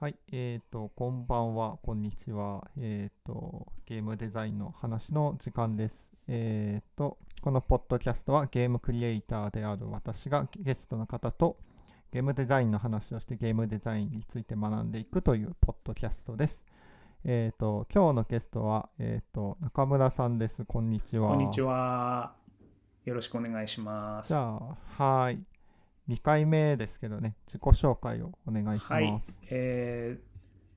はい、えっ、と、こんばんは、こんにちは。えっ、と、ゲームデザインの話の時間です。えっ、と、このポッドキャストはゲームクリエイターである私がゲストの方とゲームデザインの話をしてゲームデザインについて学んでいくというポッドキャストです。えっ、と、今日のゲストは、えっ、と、中村さんです。こんにちは。こんにちは。よろしくお願いします。じゃあ、はい。2回目ですけどね、自己紹介をお願いします。はい、えー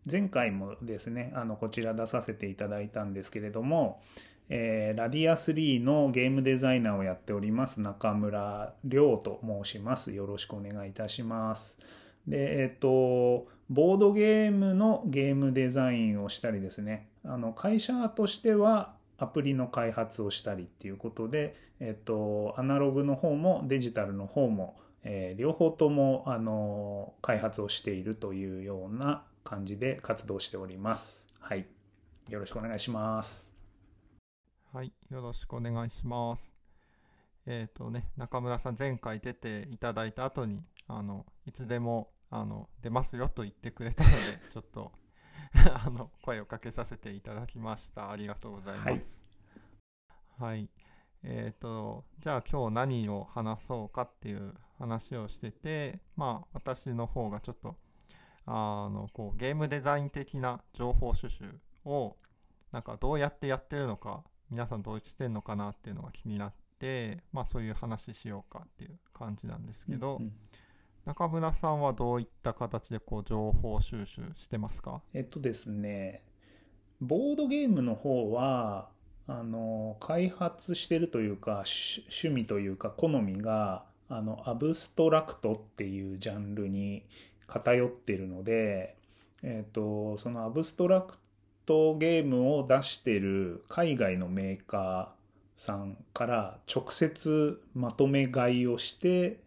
前回もですね、あの、こちら出させていただいたんですけれども、えーラディア3のゲームデザイナーをやっております中村亮と申します。よろしくお願いいたします。で、えっ、と、ボードゲームのゲームデザインをしたりですね、あの、会社としてはアプリの開発をしたりっていうことで、えっ、と、アナログの方もデジタルの方も、えー両方とも、あの、開発をしているというような感じで活動しております。はい。よろしくお願いします。はい、よろしくお願いします。えっ、とね、中村さん、前回出ていただいた後に、あの、いつでも、あの、出ますよと言ってくれたので、ちょっと、あの、声をかけさせていただきました。ありがとうございます。はい。えっ、と、じゃあ今日何を話そうかっていう話をしてて、まあ、私の方がちょっと、あの、こう、ゲームデザイン的な情報収集を、なんかどうやってやってるのか、皆さんどうしてんのかなっていうのが気になって、まあそういう話しようかっていう感じなんですけど、うん。中村さんはどういった形でこう情報収集してますか？えっとですね、ボードゲームの方は、あの、開発してるというか、趣趣味というか、好みが、あの、アブストラクトっていうジャンルに偏ってるので、えっと、そのアブストラクトゲームを出してる海外のメーカーさんから直接まとめ買いをして、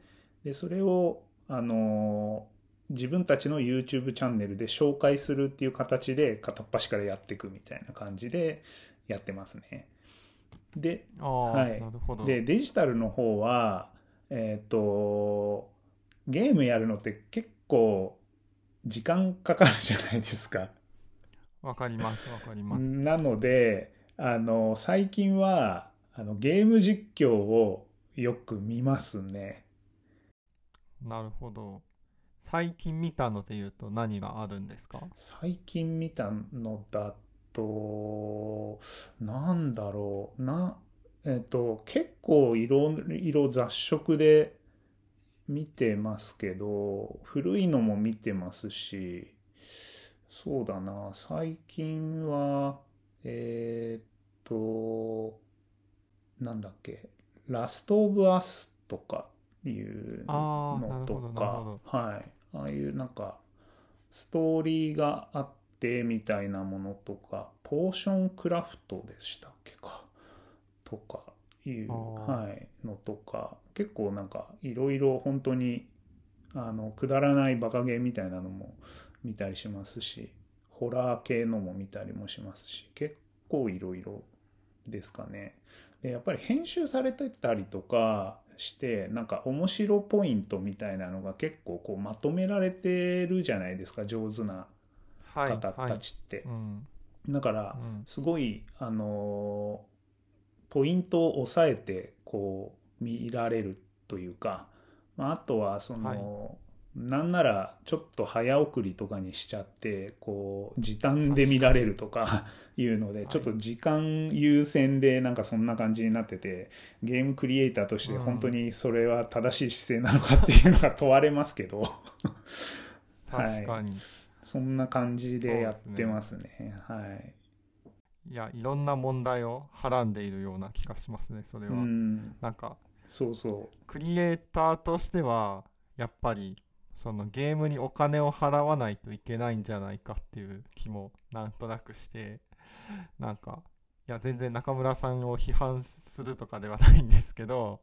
で、それを、あの、自分たちの YouTube チャンネルで紹介するっていう形で片っ端からやっていくみたいな感じでやってますね。で、はい。で、デジタルの方は、えっ、と、ゲームやるのって結構時間かかるじゃないですか。わかります、わかります。なので、あの、最近は、あの、ゲーム実況をよく見ますね。なるほど。最近見たので言うと何があるんですか？最近見たのだと、なんだろう、な、えっと、結構いろいろ雑食で見てますけど、古いのも見てますし、そうだな、最近は、えーっと、なんだっけ、ラストオブアスとかいうのとかほ、はい、ああいうなんか、ストーリーがあってみたいなものとか、ポーションクラフトでしたっけか、とかいう、はい、のとか、結構なんかいろいろ本当に、あの、くだらないバカゲーみたいなのも見たりしますし、ホラー系のも見たりもしますし、結構いろいろですかね。で、やっぱり編集されてたりとかして、なんか面白ポイントみたいなのが結構こうまとめられてるじゃないですか、上手なはい、方はいた。ちって。うん、だからうん、すごい、あのーポイントを押さえて、こう、見られるというか、まあ、あとは、その、なんなら、ちょっと早送りとかにしちゃって、こう、時短で見られるとかいうので、い。ちょっと時間優先で、なんかそんな感じになってて、ゲームクリエイターとしてうん。本当にそれは正しい姿勢なのかっていうのが問われますけど、確かに。そんな感じでやってますね。はい。いや、いろんな問題をはらんでいるような気がしますね、それは。うん。なんか、そうそう。クリエイターとしてはやっぱりそのゲームにお金を払わないといけないんじゃないかっていう気もなんとなくしてなんかいや全然中村さんを批判するとかではないんですけど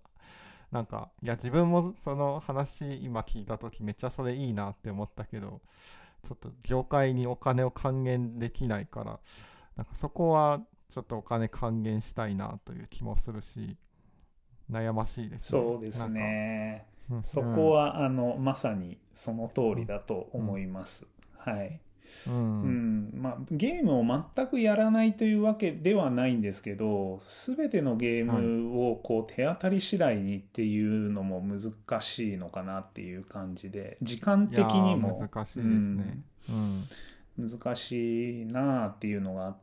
なんかいや自分もその話今聞いた時めっちゃそれいいなって思ったけどちょっと業界にお金を還元できないからなんかそこはちょっとお金還元したいなという気もするし悩ましいですね。そうですね。なんか。うんそこは、あの、まさにその通りだと思います。はい。ううんん、まあゲームを全くやらないというわけではないんですけど全てのゲームをこう手当たり次第にっていうのも難しいのかなっていう感じで時間的にも難しいですね。うん難しいなあっていうのがあっ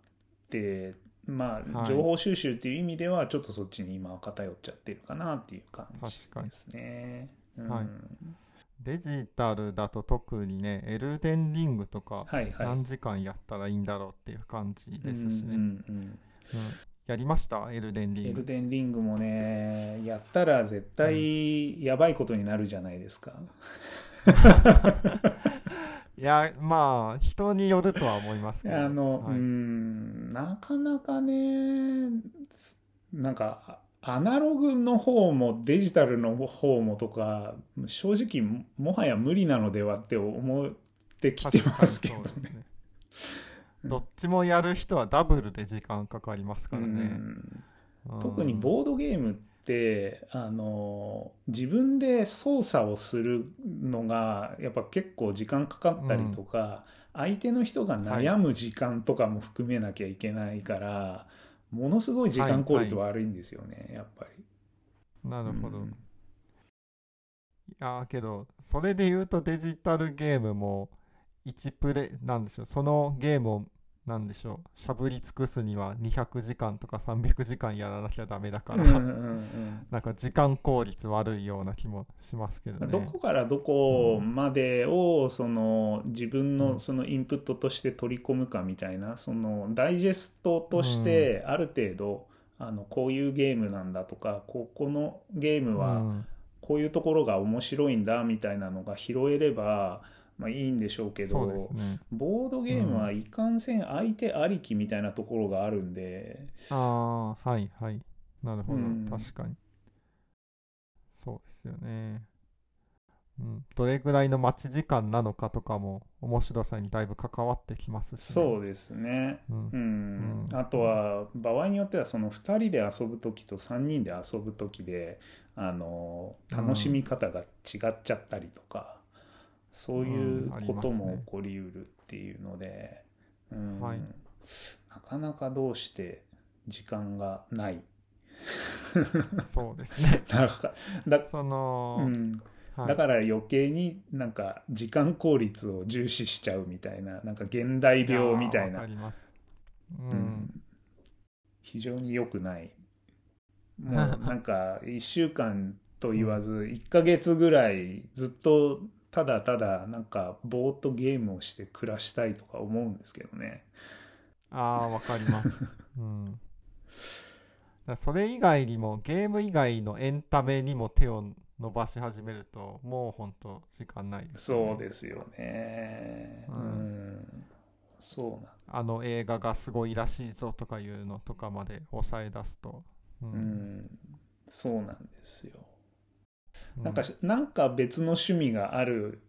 てまあはい情報収集っていう意味ではちょっとそっちに今は偏っちゃってるかなっていう感じですね。はいうんデジタルだと特にね、エルデンリングとかはいはい。何時間やったらいいんだろうっていう感じですしね。うんうんうんうんやりました？エルデンリエルング。デンリングもね、やったら絶対やばいことになるじゃないですか。いや、まあ、人によるとは思いますけど。あの、はいうん、なかなかね、つなんか、アナログの方もデジタルの方もとか、正直ももはや無理なのではって思ってきてますけどね。ね。どっちもやる人はダブルで時間かかりますからうね。特にボードゲームってあの自分で操作をするのがやっぱ結構時間かかったりとか、相手の人が悩む時間とかも含めなきゃいけないから、ものすごい時間効率悪いんですよね、やっぱり。なるほど。うんいやーけど、それで言うとデジタルゲームも1プレイ、なんでしょう、そのゲームを、なんでしょう、しゃぶり尽くすには200時間とか300時間やらなきゃダメだから、なんか時間効率悪いような気もしますけどね。どこからどこまでをその自分うん。のそのインプットとして取り込むかみたいなそのダイジェストとしてある程度あのこういうゲームなんだとかここのゲームはうん。こういうところが面白いんだみたいなのが拾えればまあいいんでしょうけどね。ボードゲームはいかんせん相手ありきみたいなところがあるんでああ、はいはい。なるほど、うん確かに。そうですよね。うん、どれぐらいの待ち時間なのかとかも面白さにだいぶ関わってきますし、ね。そうですね。うんうんうんあとは場合によってはその2人で遊ぶ時と3人で遊ぶ時であの楽しみ方が違っちゃったりとか、そういうことも起こりうるっていうので、うんはいなかなかどうして時間がない。そうですね。なんかだ,、その、うん、はいだから余計になんか時間効率を重視しちゃうみたいななんか現代病みたいな。う。うんん非常に良くない。もうなんか1週間と言わず 1ヶ月ぐらいずっとただただなんかぼーっとゲームをして暮らしたいとか思うんですけどね。ああ、わかります。うん。それ以外にも、ゲーム以外のエンタメにも手を伸ばし始めると、もう本当時間ないですよね、そうですよね。ううんん。そうなあの映画がすごいらしいぞとかいうのとかまで抑え出すと。うんうん。そうなんですよ。うなんか、なんか別の趣味がある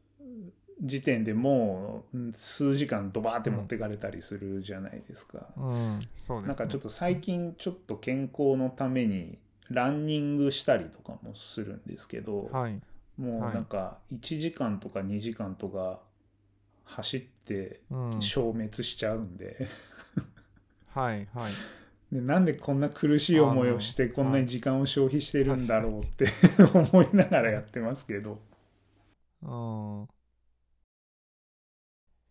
時点でもううん数時間ドバーって持ってかれたりするじゃないですか。うん、そうですね。なんかちょっと最近ちょっと健康のためにランニングしたりとかもするんですけど、はい。もうなんか1時間とか2時間とか走ってうん、消滅しちゃうんで、はい、はい。でなんでこんな苦しい思いをしてこんなに時間を消費してるんだろうって思いながらやってますけど。うん。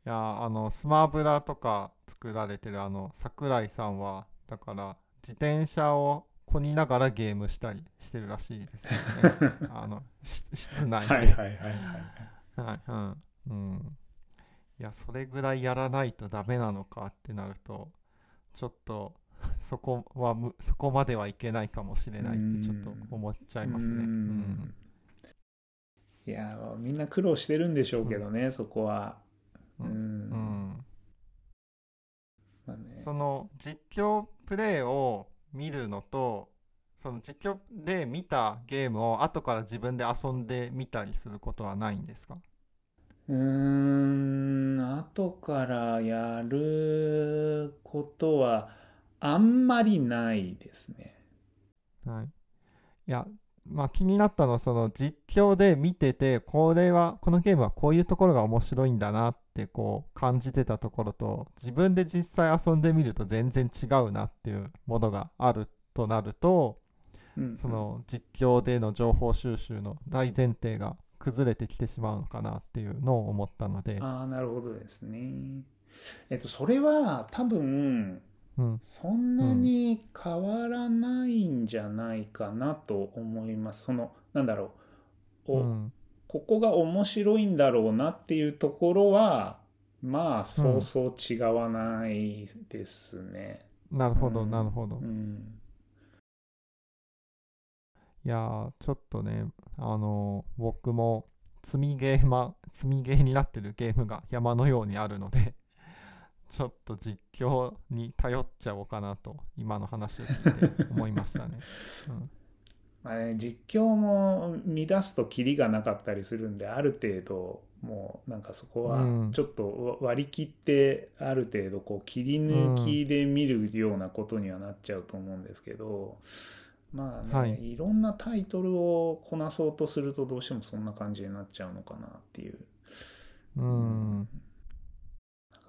いや、あの、スマブラとか作られてるあの、桜井さんは、だから、自転車をこにながらゲームしたりしてるらしいですよね。あの、し室内で。はいはいはいはい。はい、うん。うん。いや、それぐらいやらないとダメなのかってなると、ちょっと、そこはむ、そこまではいけないかもしれないってちょっと思っちゃいますね。ううんん。いやみんな苦労してるんでしょうけどね、そこは。ううんんうん。まあねその実況プレイを見るのと、その実況で見たゲームを後から自分で遊んでみたりすることはないんですか？うーん、後からやることはあんまりないですね。はい。いや、まあ、気になったのはその実況で見ててこれはこのゲームはこういうところが面白いんだなってこう感じてたところと自分で実際遊んでみると全然違うなっていうものがあるとなるとうんその実況での情報収集の大前提が崩れてきてしまうのかなっていうのを思ったので、ああなるほどですねえっとそれは多分うん、そんなに変わらないんじゃないかなと思います。そのなんだろう。お、うん、ここが面白いんだろうなっていうところはまあそうそう違わないですね。なるほどうん。なるほど、うん、いやーちょっとねあのー僕も積みゲーマ積みゲーになってるゲームが山のようにあるのでちょっと実況に頼っちゃおうかなと今の話を聞いて思いましたね、うん。まあね、実況も乱すとキリがなかったりするんである程度もうなんかそこはうん。ちょっと割り切ってある程度こう切り抜きで見るようなことにはなっちゃうと思うんですけど、まあね、はい。い、ろんなタイトルをこなそうとするとどうしてもそんな感じになっちゃうのかなっていう、うん。な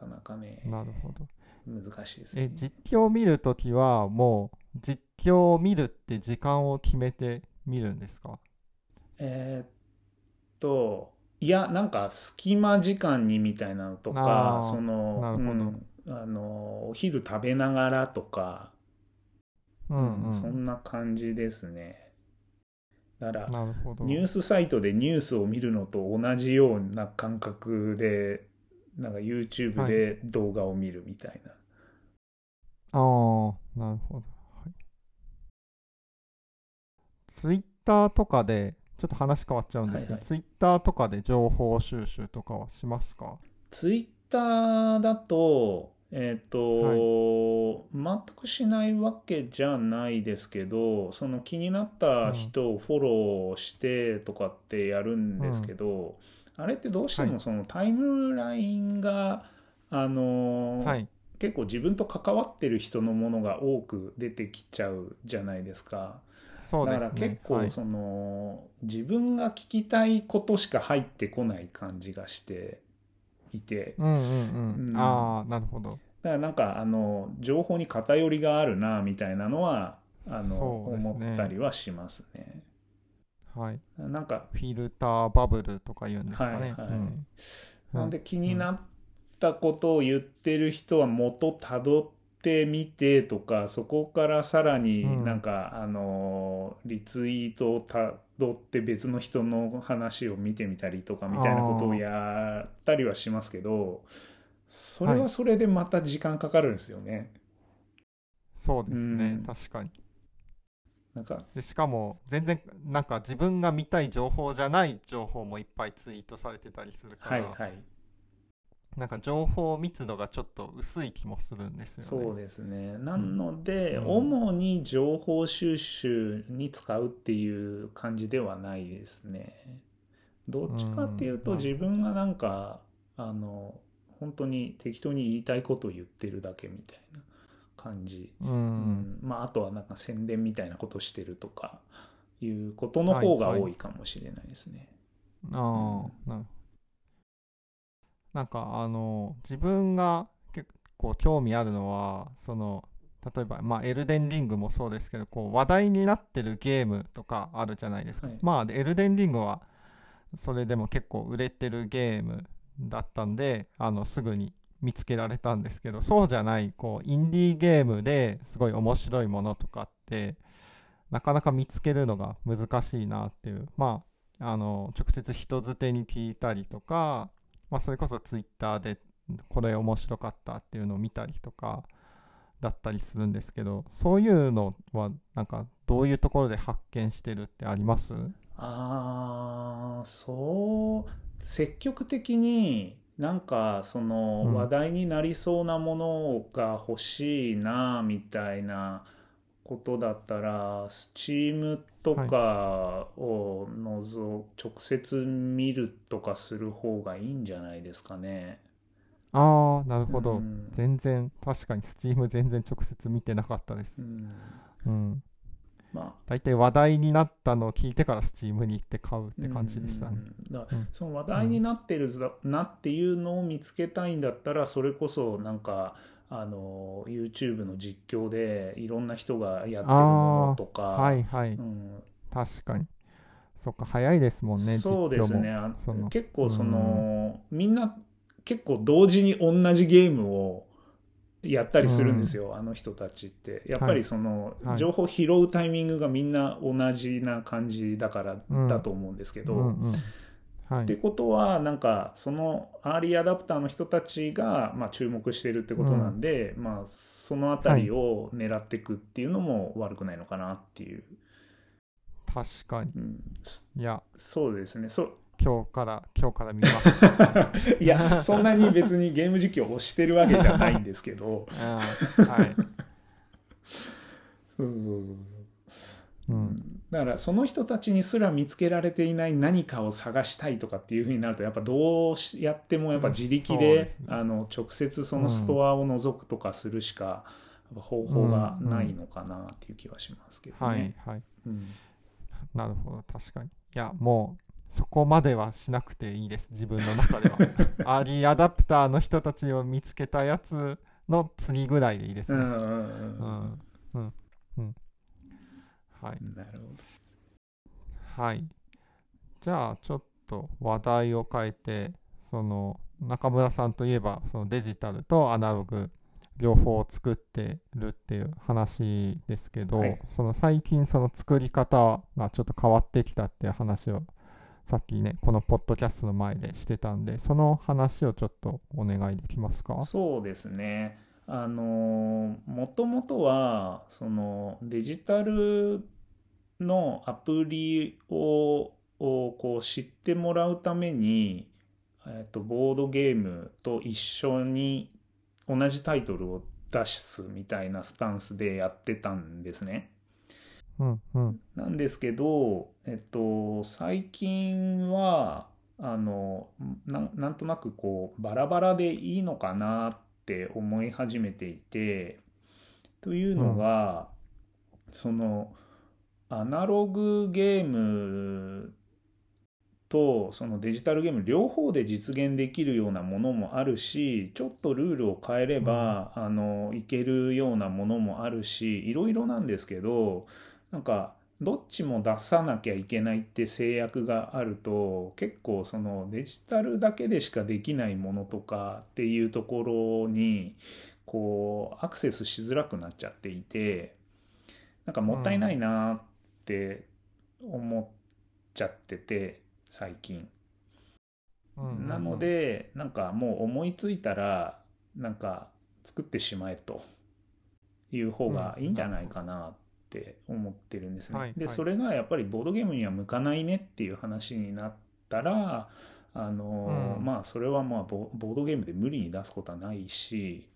かなかねなるほど。難しいですえね。実況を見るときはもう実況を見るって時間を決めて見るんですか？えーっといやなんか隙間時間にみたいなのとあかーそのうんあのお昼食べながらとか、うんうん。そんな感じですね。だからなるほど。ニュースサイトでニュースを見るのと同じような感覚でなんか YouTube で動画を見るみたいな、ああ、なるほど。はい。ツイッターとかで、ちょっと話変わっちゃうんですけど、はいはい。ツイッターとかで情報収集とかはしますか？ツイッターだと、えっ、と、全くしないわけじゃないですけど、その気になった人をフォローしてとかってやるんですけど、あれってどうしてはいもそのタイムラインが、あのーはい。結構自分と関わってる人のものが多く出てきちゃうじゃないですか。だからそうですね。はい、結構その、自分が聞きたいことしか入ってこない感じがしていて、うんうんうん。うんああ、なるほど。だからなんかあの情報に偏りがあるなみたいなのはあの、ね思ったりはしますね。はい。なんかフィルターバブルとか言うんですかね。はいはいうんなんで気になったことを言ってる人は元たどってみてとかそこからさらにうんなんか、あのリツイートをたどって別の人の話を見てみたりとかみたいなことをやったりはしますけどそれはそれでまた時間かかるんですよね。そうですね、うん確かに。なんかでしかも、全然、なんか自分が見たい情報じゃない情報もいっぱいツイートされてたりするから、はいはいなんか情報密度がちょっと薄い気もするんですよね。そうですね。なので、うん主に情報収集に使うっていう感じではないですね。どっちかっていうと、うん自分がなんか、あの、本当に適当に言いたいことを言ってるだけみたいな感じ。うん。うんまあ、あとはなんか宣伝みたいなことをしてるとかいうことの方がはいはい多いかもしれないですね。ああ、なるなんかあの自分が結構興味あるのはその例えばまあエルデンリングもそうですけどこう話題になってるゲームとかあるじゃないですか、はいまあでエルデンリングはそれでも結構売れてるゲームだったんであのすぐに見つけられたんですけどそうじゃないこうインディーゲームですごい面白いものとかってなかなか見つけるのが難しいなっていう。まああの直接人づてに聞いたりとか、まあ、それこそツイッターでこれ面白かったっていうのを見たりとかだったりするんですけどそういうのはなんかどういうところで発見してるってあります？ああ、そう、積極的になんかそのうん。話題になりそうなものが欲しいなみたいなことだったら、Steam とかをのぞ直接見るとかする方がいいんじゃないですかね。ああなるほど、うん。全然確かに Steam 全然直接見てなかったです。うん。うんまあ。大体話題になったのを聞いてから Steam に行って買うって感じでしたね。うん。だからうん。その話題になってるなっていうのを見つけたいんだったらそれこそなんかあの YouTube の実況でいろんな人がやってるものとか、はいはい、うん、確かに。そっか、早いですもんね、そうですね。結構その、みんな結構同時に同じゲームをやったりするんですよ、あの人たちって。やっぱりその、はい。情報拾うタイミングがみんな同じな感じだからうんだと思うんですけど、うん。うん。はい。ってことはなんかそのアーリーアダプターの人たちが、まあ、注目してるってことなんで、まあ、その辺りを狙っていくっていうのも悪くないのかなっていう、確かに。うん、そいや、そうですね。そ今日から、今日から見ます。いやそんなに別にゲーム実況をしてるわけじゃないんですけど はい。そうそうそうそううん。だからその人たちにすら見つけられていない何かを探したいとかっていうふうになるとやっぱどうしやってもやっぱ自力でですねあの直接そのストアを覗くとかするしか方法がないのかなっていう気はしますけどはいね。はい。うんなるほど、確かに。いや、もう、そこまではしなくていいです、自分の中では。アーリーアダプターの人たちを見つけたやつの次ぐらいでいいですね。うんうんううんうんん。うん。うん。はい。なるほど。はい。じゃあ、ちょっと話題を変えて、その、中村さんといえば、そのデジタルとアナログ、両方作ってるっていう話ですけど、はいその最近その作り方がちょっと変わってきたっていう話をさっきねこのポッドキャストの前でしてたんでその話をちょっとお願いできますか？そうですね。あのもともとはそのデジタルのアプリををこう知ってもらうために、えっとボードゲームと一緒に同じタイトルを出すみたいなスタンスでやってたんですね。うんうん。なんですけど、えっと、最近は、あの、ななんとなくこう、バラバラでいいのかなって思い始めていて、というのが、その、アナログゲームとそのデジタルゲーム両方で実現できるようなものもあるしちょっとルールを変えれば、あのいけるようなものもあるしいろいろなんですけどなんかどっちも出さなきゃいけないって制約があると結構そのデジタルだけでしかできないものとかっていうところにこうアクセスしづらくなっちゃっていてなんかもったいないなって思っちゃってて最近。なのでなんかもう思いついたらなんか作ってしまえという方がいいんじゃないかなって思ってるんですね。ではいはいそれがやっぱりボードゲームには向かないねっていう話になったらあの、うんまあそれはまあボボードゲームで無理に出すことはないし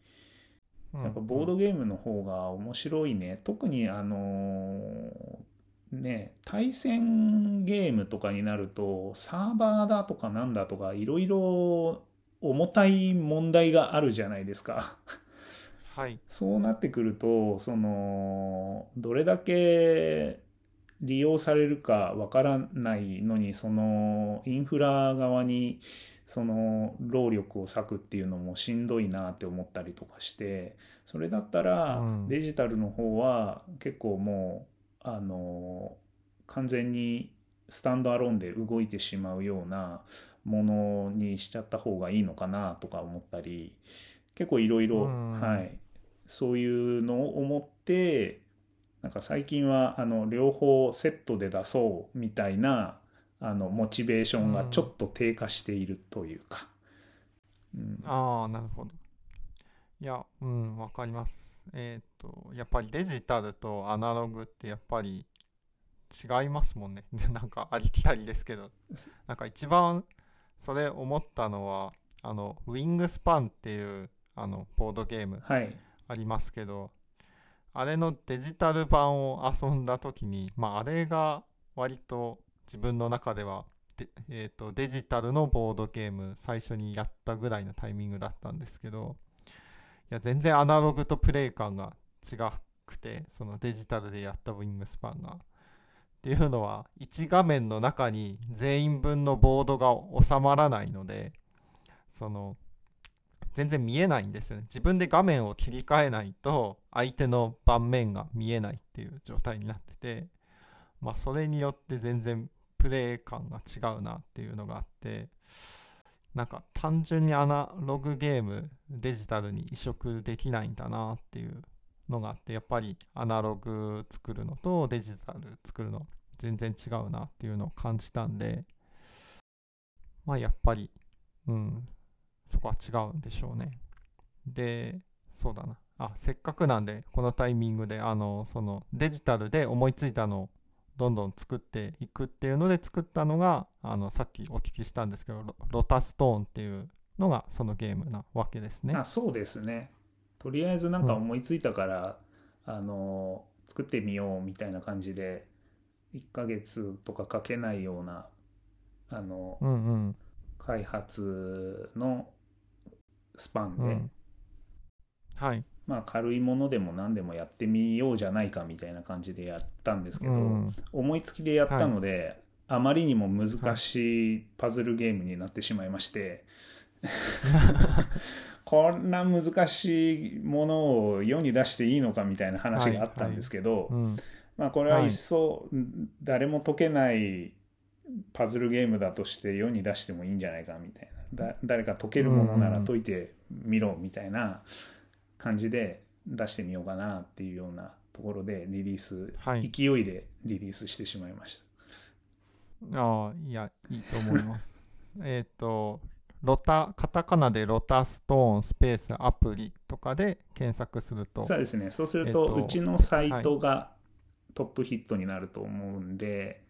うんやっぱボードゲームの方が面白いね特にあのね対戦ゲームとかになるとサーバーだとかなんだとかいろいろ重たい問題があるじゃないですか。はい。そうなってくるとそのどれだけ利用されるかわからないのにそのインフラ側にその労力を割くっていうのもしんどいなって思ったりとかしてそれだったらうん。デジタルの方は結構もうあの完全にスタンドアローンで動いてしまうようなものにしちゃった方がいいのかなとか思ったり結構いろいろうん。はいそういうのを思ってなんか最近はあの両方セットで出そうみたいなあのモチベーションがちょっと低下しているというか。うん。ああなるほど。いやうんわかります。えっ、とやっぱりデジタルとアナログってやっぱり違いますもんね。なんかありきたりですけど。なんか一番それ思ったのはあのウィングスパンっていうあのボードゲーム。はいありますけどあれのデジタル版を遊んだ時にまああれが割と自分の中ではで、えー、とデジタルのボードゲーム最初にやったぐらいのタイミングだったんですけどいや全然アナログとプレイ感が違くてそのデジタルでやったウィングスパンが。っていうのは1画面の中に全員分のボードが収まらないのでその全然見えないんですよね。自分で画面を切り替えないと相手の盤面が見えないっていう状態になっててまあそれによって全然プレイ感が違うなっていうのがあってなんか単純にアナログゲームデジタルに移植できないんだなっていうのがあってやっぱりアナログ作るのとデジタル作るの全然違うなっていうのを感じたんでまあやっぱりうん。そこは違うんでしょうね。でそうだな。あせっかくなんでこのタイミングであのそのデジタルで思いついたのをどんどん作っていくっていうので作ったのがあのさっきお聞きしたんですけどロロタストーンっていうのがそのゲームなわけですね。あそうですね。とりあえずなんか思いついたから、あの作ってみようみたいな感じで1ヶ月とかかけないようなあのうんうん。開発のスパンで、うん。はい。まあ軽いものでも何でもやってみようじゃないかみたいな感じでやったんですけど、うん。思いつきでやったので、あまりにも難しいパズルゲームになってしまいまして、こんな難しいものを世に出していいのかみたいな話があったんですけど、うん。まあこれはいっそ誰も解けないパズルゲームだとして世に出してもいいんじゃないかみたいなだ誰か解けるものなら解いてみろみたいな感じで出してみようかなっていうようなところでリリース、はい。勢いでリリースしてしまいました。ああいやいいと思います。えっとロタカタカナでロタストーンスペースアプリとかで検索すると。そうですね。そうすると、えっとうちのサイトがトップヒットになると思うんで、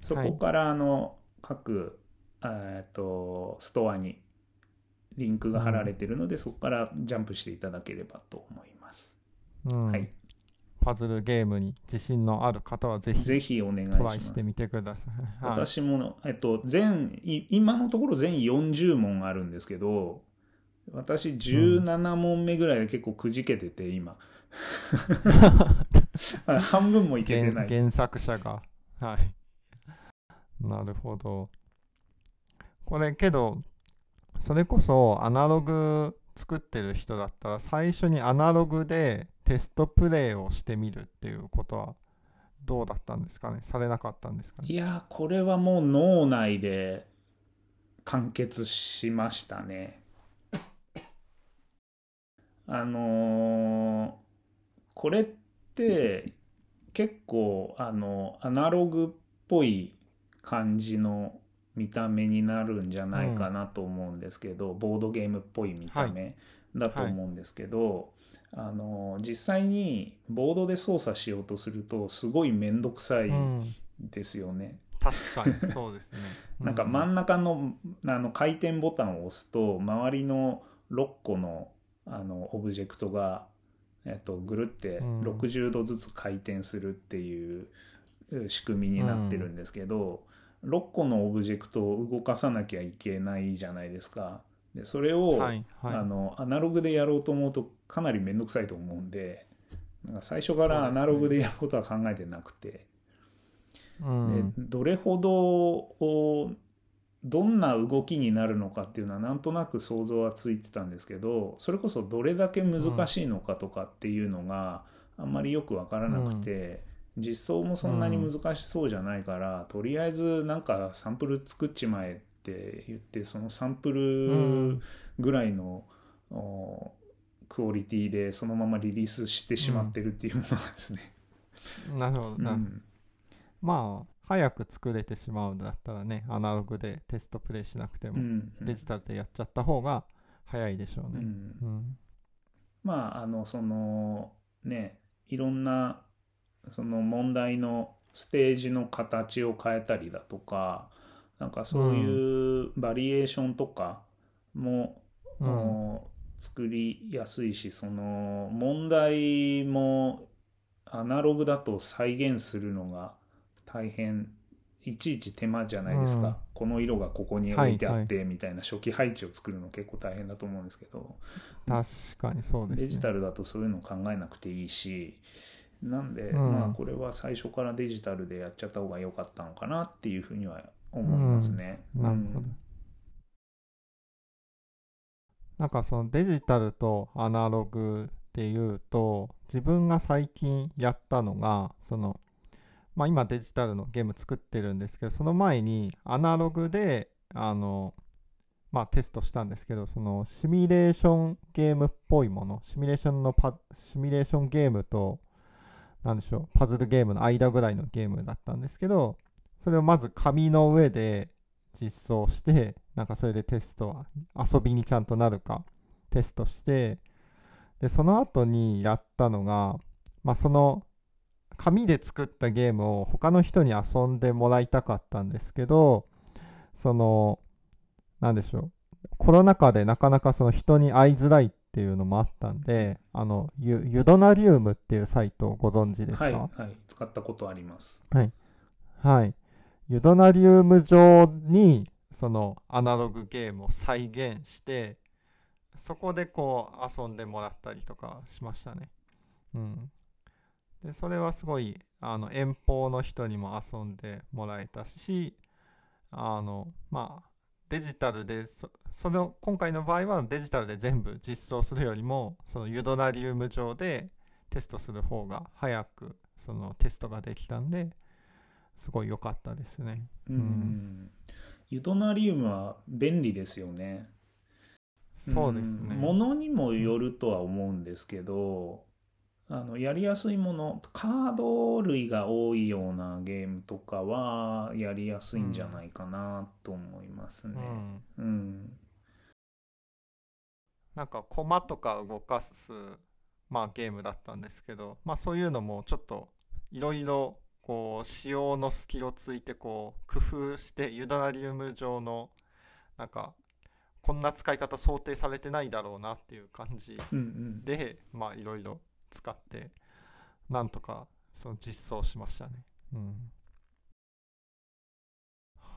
そこからあの各、えっとストアにリンクが貼られてるので、そこからジャンプしていただければと思います。うんはい、パズルゲームに自信のある方はぜひぜひお願いしトます。ライしてみてください。はい、私も、えっと、全、い今のところ全40問あるんですけど、私17問目ぐらいで結構くじけてて、今。半分もいけてない。原原作者が。はい。なるほど。これけど、それこそアナログ作ってる人だったら最初にアナログでテストプレイをしてみるっていうことはどうだったんですかね？されなかったんですかね？いや、これはもう脳内で完結しましたね。あのーこれって結構あのアナログっぽい感じの見た目になるんじゃないかなと思うんですけど、ボードゲームっぽい見た目だと思うんですけど、あの実際にボードで操作しようとするとすごい面倒くさいうん、ですよね。確かにそうですね。なんか真ん中のあの回転ボタンを押すと周りの6個のあのオブジェクトが、えっと、ぐるってうん。60度ずつ回転するっていうう仕組みになってるんですけど、6個のオブジェクトを動かさなきゃいけないじゃないですか。でそれを、はいはいあのアナログでやろうと思うとかなり面倒くさいと思うんでなんか最初からアナログでやることは考えてなくて。うんでどれほどおどんな動きになるのかっていうのはなんとなく想像はついてたんですけどそれこそどれだけ難しいのかとかっていうのがあんまりよく分からなくて、実装もそんなに難しそうじゃないから、とりあえずなんかサンプル作っちまえって言ってそのサンプうルん。ぐらいの、おクオリティでそのままリリースしてしまってるっていうものなんですね。なるほど、うん。なまあ早く作れてしまうんだったらねアナログでテストプレイしなくても、うん。デジタルでやっちゃった方が早いでしょうね。うん。うん。まああのそのねいろんなその問題のステージの形を変えたりだとかなんかそういうバリエーションとかも、うん。作りやすいしその問題もアナログだと再現するのが大変いちいち手間じゃないですか、うん。この色がここに置いてあってみたいな初期配置を作るの結構大変だと思うんですけど、確かにそうですね。デジタルだとそういうの考えなくていいしなんで、うん。まあこれは最初からデジタルでやっちゃった方が良かったのかなっていうふうには思いますね。なるほど。なんかそのデジタルとアナログでいうと自分が最近やったのがそのまあ今デジタルのゲーム作ってるんですけどその前にアナログであのまあテストしたんですけどそのシミュレーションゲームっぽいものシミュレーションのパシミュレーションゲームとなんでしょうパズルゲームの間ぐらいのゲームだったんですけどそれをまず紙の上で実装してなんかそれでテストは遊びにちゃんとなるかテストしてでその後にやったのがまあその紙で作ったゲームを他の人に遊んでもらいたかったんですけどそのなんでしょうコロナ禍でなかなかその人に会いづらいっていうのもあったんであのユユドナリウムっていうサイトをご存知ですか、はい、はい、使ったことあります。はい。ユドナリウム上にそのアナログゲームを再現してそこでこう遊んでもらったりとかしましたね。うん。でそれはすごいあの遠方の人にも遊んでもらえたしあのまあデジタルでそその今回の場合はデジタルで全部実装するよりもそのユドナリウム上でテストする方が早くそのテストができたんですごい良かったですね。うんんユドナリウムは便利ですよね。そうですね。んものにもよるとは思うんですけど、あのやりやすいものカード類が多いようなゲームとかはやりやすいんじゃないかなと思いますね。うん、うん、なんかコマとか動かす、まあ、ゲームだったんですけど、まあ、そういうのもちょっといろいろこう仕様の隙をついてこう工夫してユダナリウム上のなんかこんな使い方想定されてないだろうなっていう感じうん、うん。でまあいろいろ使ってなんとかその実装しましたね。うん。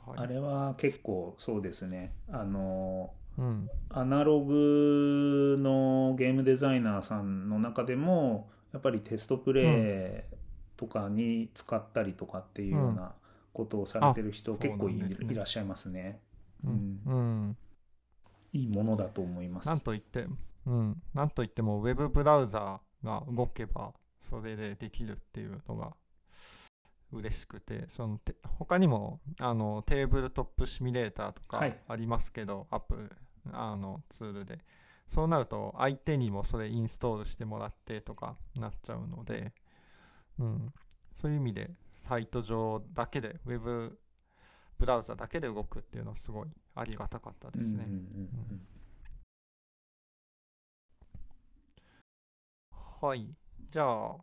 はい、あれは結構そうですね。あのうん。アナログのゲームデザイナーさんの中でもやっぱりテストプレイとかに使ったりとかっていうようなことをされてる人あ結構い,、らっしゃいますね。ううん。うん。いいものだと思います。なんといって、うん、なんといってもウェブブラウザが動けばそれでできるっていうのが嬉しくてそのて他にもあのテーブルトップシミュレーターとかはい。ありますけど、アップあのツールで。そうなると相手にもそれインストールしてもらってとかなっちゃうので、うん、そういう意味でサイト上だけでウェブブラウザだけで動くっていうのはすごいありがたかったですね。うんうん。うんはい。じゃあ、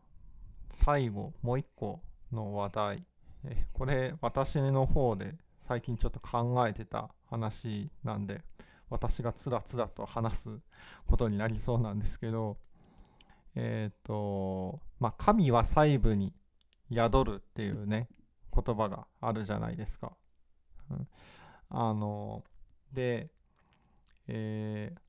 最後、もう一個の話題。えこれ、私の方で最近ちょっと考えてた話なんで、私がつらつらと話すことになりそうなんですけど、えっ、と、まあ、神は細部に宿るっていうね、言葉があるじゃないですか。うん、あの、で、えー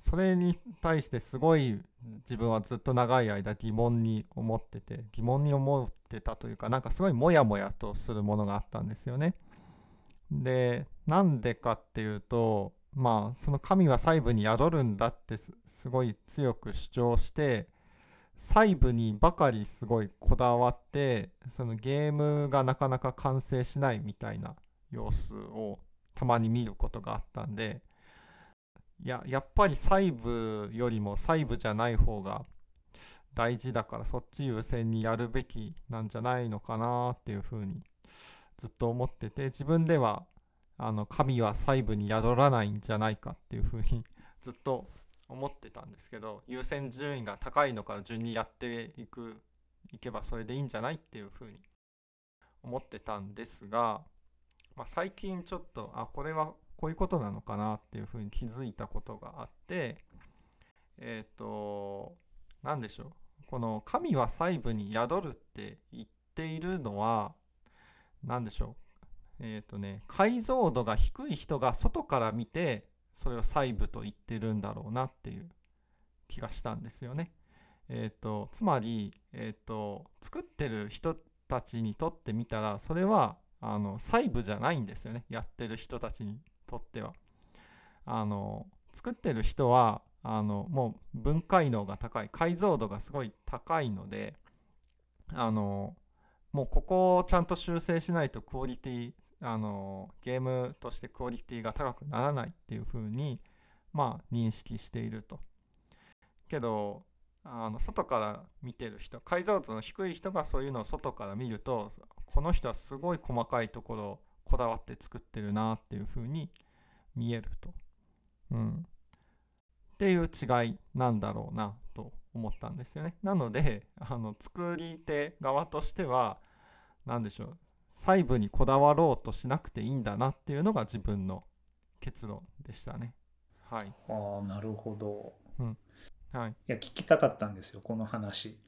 それに対してすごい自分はずっと長い間疑問に思ってて疑問に思ってたというかなんかすごいモヤモヤとするものがあったんですよね。でなんでかっていうとまあその神は細部に宿るんだってすごい強く主張して細部にばかりすごいこだわってそのゲームがなかなか完成しないみたいな様子をたまに見ることがあったんでいややっぱり細部よりも細部じゃない方が大事だからそっち優先にやるべきなんじゃないのかなっていうふうにずっと思ってて自分ではあの神は細部に宿らないんじゃないかっていうふうに ずっと思ってたんですけど優先順位が高いのから順にやっていくいけばそれでいいんじゃないっていうふうに思ってたんですが、まあ、最近ちょっとあこれはこういうことなのかなっていうふうに気づいたことがあってえっ、と何でしょう。この神は細部に宿るって言っているのは何でしょう。えっ、とね解像度が低い人が外から見てそれを細部と言ってるんだろうなっていう気がしたんですよね。えー、とつまり、えー、と作ってる人たちにとってみたらそれはあの細部じゃないんですよね。やってる人たちに。とっては。あの作ってる人はあのもう分解能が高い解像度がすごい高いのであのもうここをちゃんと修正しないとクオリティあのゲームとしてクオリティが高くならないっていうふうにまあ認識していると。けどあの外から見てる人解像度の低い人がそういうのを外から見るとこの人はすごい細かいところこだわって作ってるなっていうふうに見えると。うん、っていう違いなんだろうなと思ったんですよね。なので あの作り手側としては何でしょう細部にこだわろうとしなくていいんだなっていうのが自分の結論でしたね。はい、ああなるほど。うんはい、いや聞きたかったんですよこの話。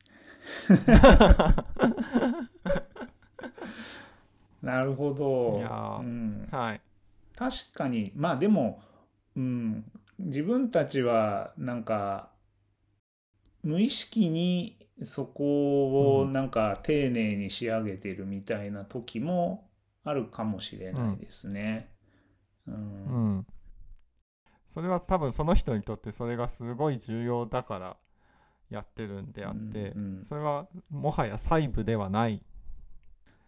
なるほど。いや、うん、はい。確かに。まあでも、うん、自分たちはなんか無意識にそこをなんか丁寧に仕上げてるみたいな時もあるかもしれないですね。うん、うん。それは多分その人にとってそれがすごい重要だからやってるんであって、うんうん、それはもはや細部ではない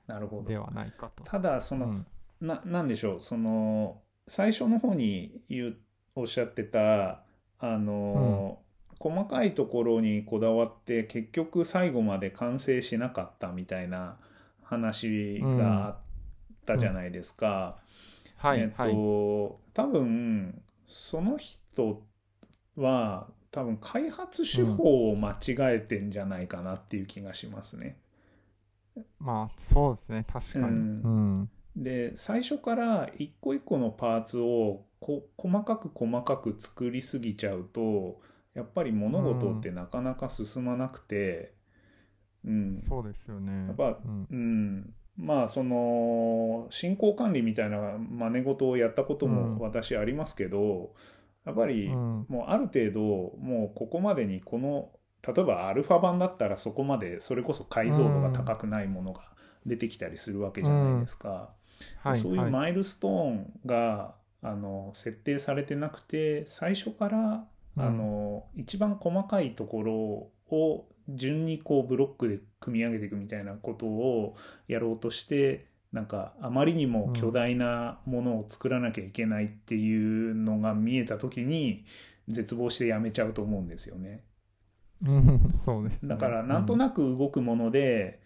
なるほどではないかと。ただその、うん、ななんでしょう？その最初の方に言うおっしゃってたあの、うん、細かいところにこだわって結局最後まで完成しなかったみたいな話があったじゃないですか。はい、えっと、はい、多分その人は多分開発手法を間違えてんじゃないかなっていう気がしますね。うん、まあそうですね。確かに。うん、で最初から一個一個のパーツをこ細かく細かく作りすぎちゃうとやっぱり物事ってなかなか進まなくて、うん、うん、そうですよね。やっぱ、うん、うん。まあその進行管理みたいな真似事をやったことも私ありますけど、やっぱりもうある程度もうここまでにこの例えばアルファ版だったらそこまでそれこそ解像度が高くないものが出てきたりするわけじゃないですか。そういうマイルストーンがあの設定されてなくて最初からあの一番細かいところを順にこうブロックで組み上げていくみたいなことをやろうとしてなんかあまりにも巨大なものを作らなきゃいけないっていうのが見えた時に絶望してやめちゃうと思うんですよね。そうです、ね、だからなんとなく動くもので、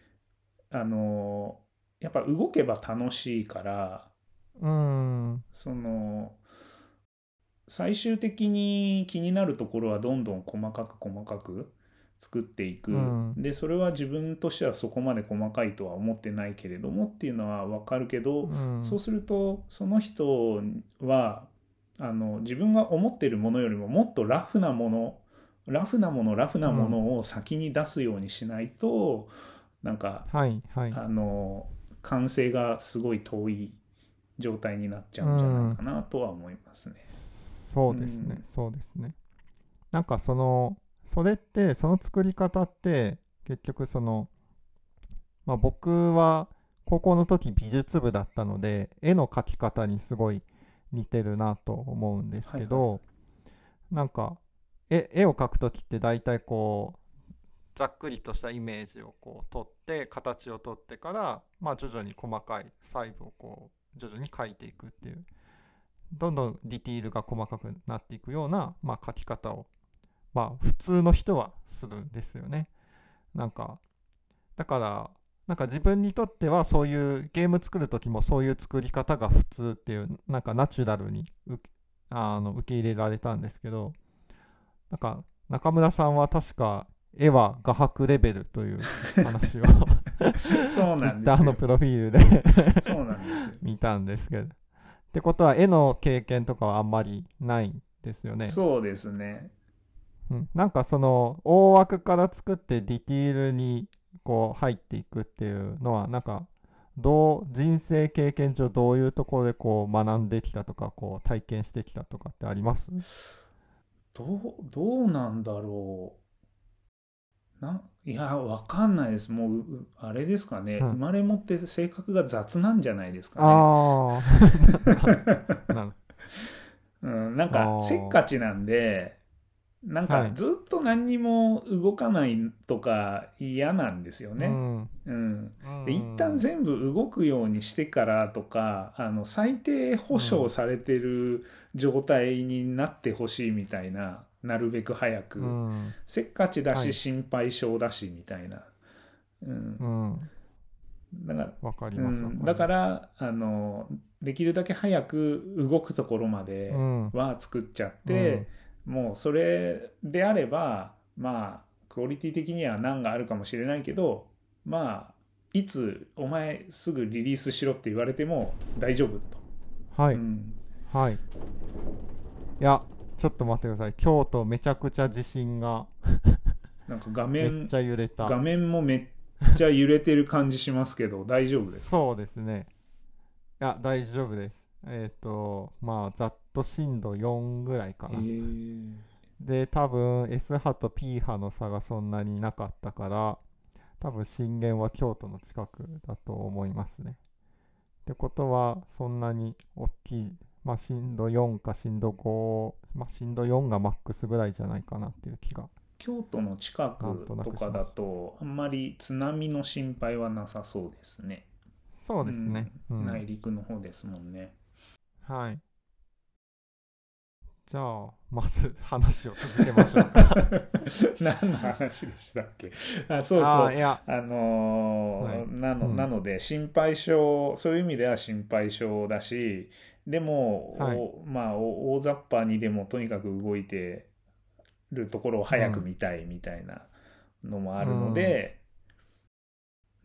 うん、あのやっぱ動けば楽しいから、うん、その最終的に気になるところはどんどん細かく細かく作っていく、うん、でそれは自分としてはそこまで細かいとは思ってないけれどもっていうのは分かるけど、うん、そうするとその人はあの自分が思ってるものよりももっとラフなものラフなものラフなものを先に出すようにしないと、うん、なんか、はいはい、あの完成がすごい遠い状態になっちゃうんじゃないかなとは思いますね。そうですね、そうですね。なんかそのそれってその作り方って結局その、まあ、僕は高校の時美術部だったので絵の描き方にすごい似てるなと思うんですけど、はいはい、なんか絵絵を描く時って大体こうざっくりとしたイメージをこう取って形を取ってから、まあ、徐々に細かい細部をこう徐々に描いていくっていうどんどんディティールが細かくなっていくような、まあ、描き方をまあ普通の人はするんですよね。なんかだからなんか自分にとってはそういうゲーム作る時もそういう作り方が普通っていうなんかナチュラルにあの受け入れられたんですけどなんか中村さんは確か絵は画伯レベルという 話をそうなんですのプロフィールでそうなんです見たんですけど。ってことは絵の経験とかはあんまりないんですよね。そうですね。うん、なんかその大枠から作ってディティールにこう入っていくっていうのはなんかどう人生経験上どういうところでこう学んできたとかこう体験してきたとかってあります？どう、どうなんだろう。な、いや、わかんないです。もう、うあれですかね。うん生まれ持って性格が雑なんじゃないですかね。ああ うん、なんかせっかちなんでなんはい。かずっと何にも動かないとか嫌なんですよね。うん。うん。うん。で一旦全部動くようにしてからとかあの最低保証されてる状態になってほしいみたいな、なるべく早く、うん。せっかちだし、はい。心配性だしみたいな、うん。うん。だからうます、ん、だからあのできるだけ早く動くところまでうん。は作っちゃって、もうそれであればまあクオリティ的には難があるかもしれないけどまあいつお前すぐリリースしろって言われても大丈夫と。はい、うん。はい。いやちょっと待ってください。京都めちゃくちゃ地震が。なんか画めっ面ちゃ揺れた。画面もめっちゃ揺れてる感じしますけど大丈夫ですか？そうですね。いや大丈夫ですえっ、とまあざっと震度4ぐらいかえな、ー。で多分 S 波と P 波の差がそんなになかったから多分震源は京都の近くだと思いますね。ってことはそんなに大きいまあ震度4か震度5まあ震度4がマックスぐらいじゃないかなっていう気が。京都の近くとかだとあんまり津波の心配はなさそうですね。そうですね、うん。内陸の方ですもんね。はい。じゃあまず話を続けましょうか。何の話でしたっけ？あそうそう。いや。のーはい。なのうん。なので心配性そういう意味では心配性だしでも、はい。おまあお大雑把にでもとにかく動いてるところを早く見たいみたいなのもあるので、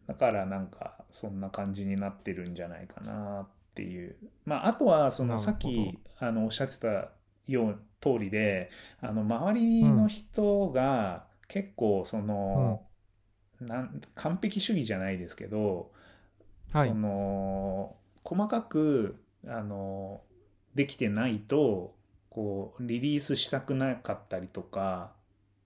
だからなんかそんな感じになってるんじゃないかなっていう。まああとはそのさっきあのおっしゃってたよう通りであの周りの人が結構その、なん完璧主義じゃないですけど、はい。その細かくあのできてないとこうリリースしたくなかったりとか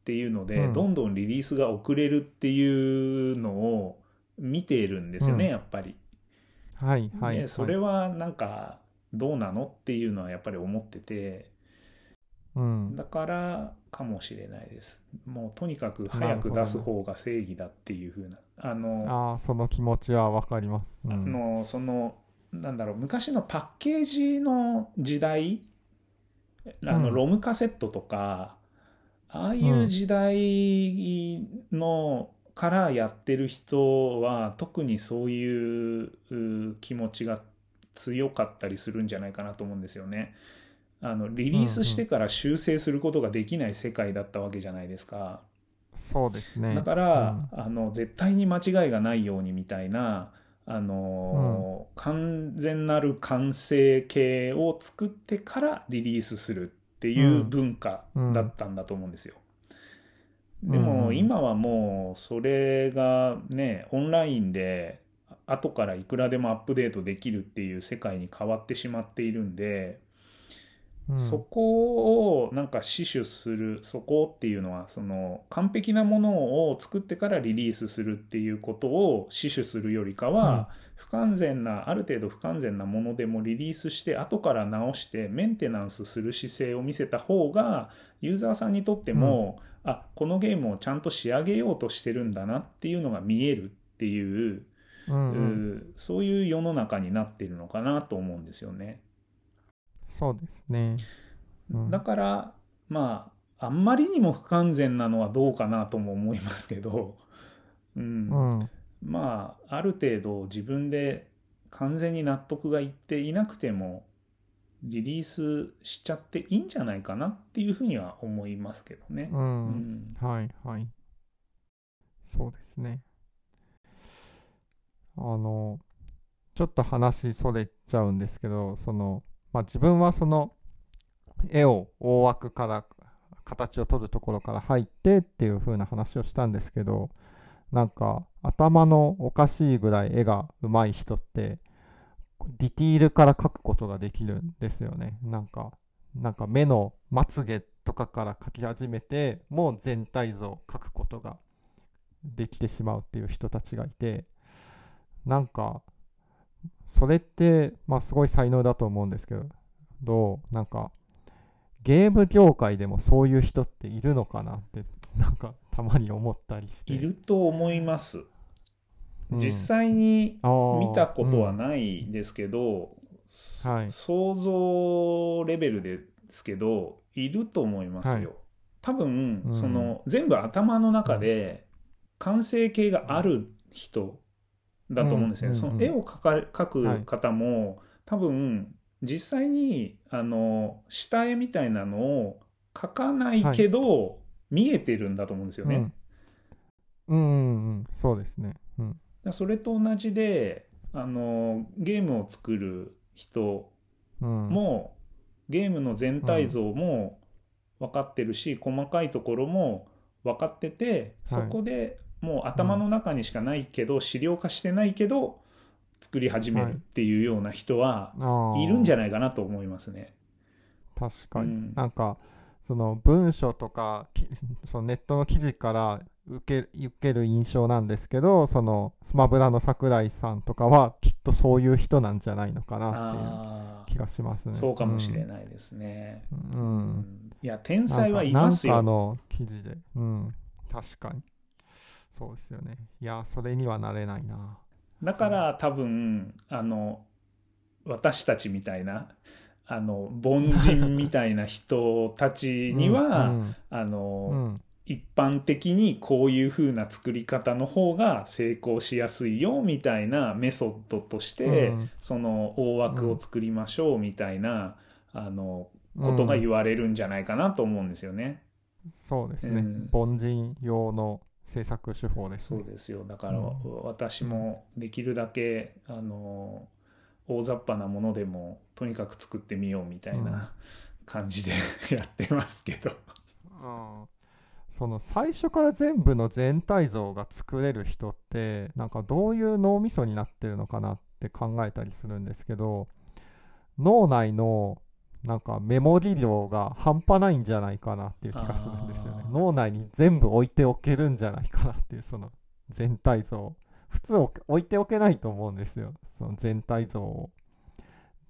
っていうので、うん。どんどんリリースが遅れるっていうのを見ているんですよね、うん。やっぱり。はいはい、でそれはなんかどうなのっていうのはやっぱり思ってて。うん。だからかもしれないです。もうとにかく早く出す方が正義だっていう風な。あのああその気持ちはわかります、うん。あのそのなんだろう昔のパッケージの時代あの、うん。ロムカセットとかああいう時代のからやってる人は特にそういうう気持ちが強かったりするんじゃないかなと思うんですよね。あのリリースしてから修正することができない世界だったわけじゃないですか。そうですねだから、あの絶対に間違いがないようにみたいなあのー完全なる完成形を作ってからリリースするっていう文化だったんだと思うんですよ。でもうん。今はもうそれがねオンラインで後からいくらでもアップデートできるっていう世界に変わってしまっているんで、うん。そこをなんか死守するそこっていうのはその完璧なものを作ってからリリースするっていうことを死守するよりかは、不完全なある程度不完全なものでもリリースして後から直してメンテナンスする姿勢を見せた方がユーザーさんにとっても、あこのゲームをちゃんと仕上げようとしてるんだなっていうのが見えるっていう、うんうん。うそういう世の中になってるのかなと思うんですよね。そうですね、うん。だからまああんまりにも不完全なのはどうかなとも思いますけど、うん。うん。まあある程度自分で完全に納得がいっていなくてもリリースしちゃっていいんじゃないかなっていうふうには思いますけどね。ううん。んはいはい。そうですね。あのちょっと話それちゃうんですけどそのまあ自分はその絵を大枠から形を取るところから入ってっていう風な話をしたんですけどなんか頭のおかしいぐらい絵が上手い人ってディティールから描くことができるんですよね。なんかなんか目のまつげとかから描き始めてもう全体像を描くことができてしまうっていう人たちがいてなんかそれってまあすごい才能だと思うんですけどなんかゲーム業界でもそういう人っているのかなってなんかたまに思ったりして。いると思います。うん。実際に見たことはないですけど、そはい。想像レベルですけどいると思いますよ。はい。多分、うん。その全部頭の中で完成形がある人だと思うんですね。うんその絵を描く方も、多分実際にあの下絵みたいなのを描かないけど、見えてるんだと思うんですよね。うん。うんうんうん。そうですね。うんそれと同じであのゲームを作る人うん。も、ゲームの全体像も分かってるし、細かいところも分かっててそこでもう頭の中にしかないけど、資料化してないけど作り始めるっていうような人はいるんじゃないかなと思いますね。確かに、うん。なんかその文章とかき そのネットの記事から受け受ける印象なんですけどそのスマブラの桜井さんとかはきっとそういう人なんじゃないのかなっていうあ気がしますあね。そうかもしれないですね。うん。うんいや天才はいますよ。なんかの記事で、うん、確かに。そうですよね。いや、それにはなれないな。だから多分あの私たちみたいなあの凡人みたいな人たちには、うんあうの、んうん一般的にこういう風な作り方の方が成功しやすいよみたいなメソッドとして、うん。その大枠を作りましょうみたいな、あのことが言われるんじゃないかなと思うんですよね。そうですね、うん。凡人用の制作手法ですね。そうですよ。だからうん。私もできるだけあの大雑把なものでもとにかく作ってみようみたいな感じで やってますけど。うんその最初から全部の全体像が作れる人ってなんかどういう脳みそになってるのかなって考えたりするんですけど脳内のなんかメモリ量が半端ないんじゃないかなっていう気がするんですよね。脳内に全部置いておけるんじゃないかなっていうその全体像。普通置置いておけないと思うんですよ。その全体像を。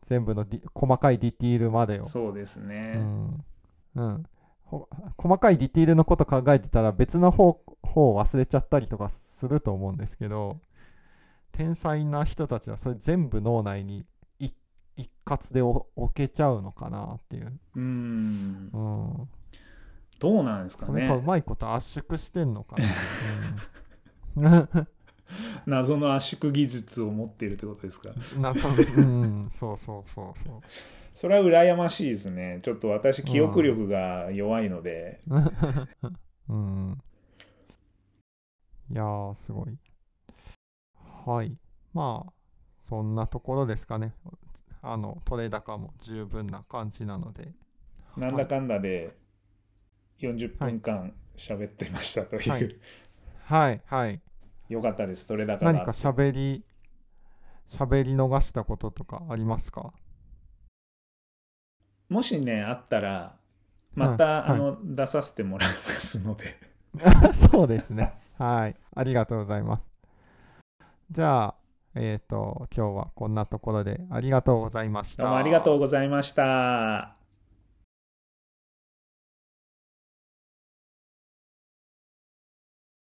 全部の細かいディティールまでを。そうですね、うん。うん、ほ細かいディティールのこと考えてたら別の方方を忘れちゃったりとかすると思うんですけど天才な人たちはそれ全部脳内にい一括でお置けちゃうのかなっていう、うん。うん、どうなんですかそれかうねまいこと圧縮してんのかな、うん。謎の圧縮技術を持っているってことですか。謎うん、そうそうそうそうそれは羨ましいですねちょっと私記憶力が弱いので、うん。いやー、すごい。はい。まあ、そんなところですかね。あの、取れ高も十分な感じなので。なんだかんだで40分間喋ってましたという、はいはい、はい。よかったです取れ高が何か喋り、喋り逃したこととかありますか？もしねあったらまた、はいあの出させてもらいますので そうですね。はい。ありがとうございます。じゃあ、えっ、と、今日はこんなところでありがとうございました。どうもありがとうございました。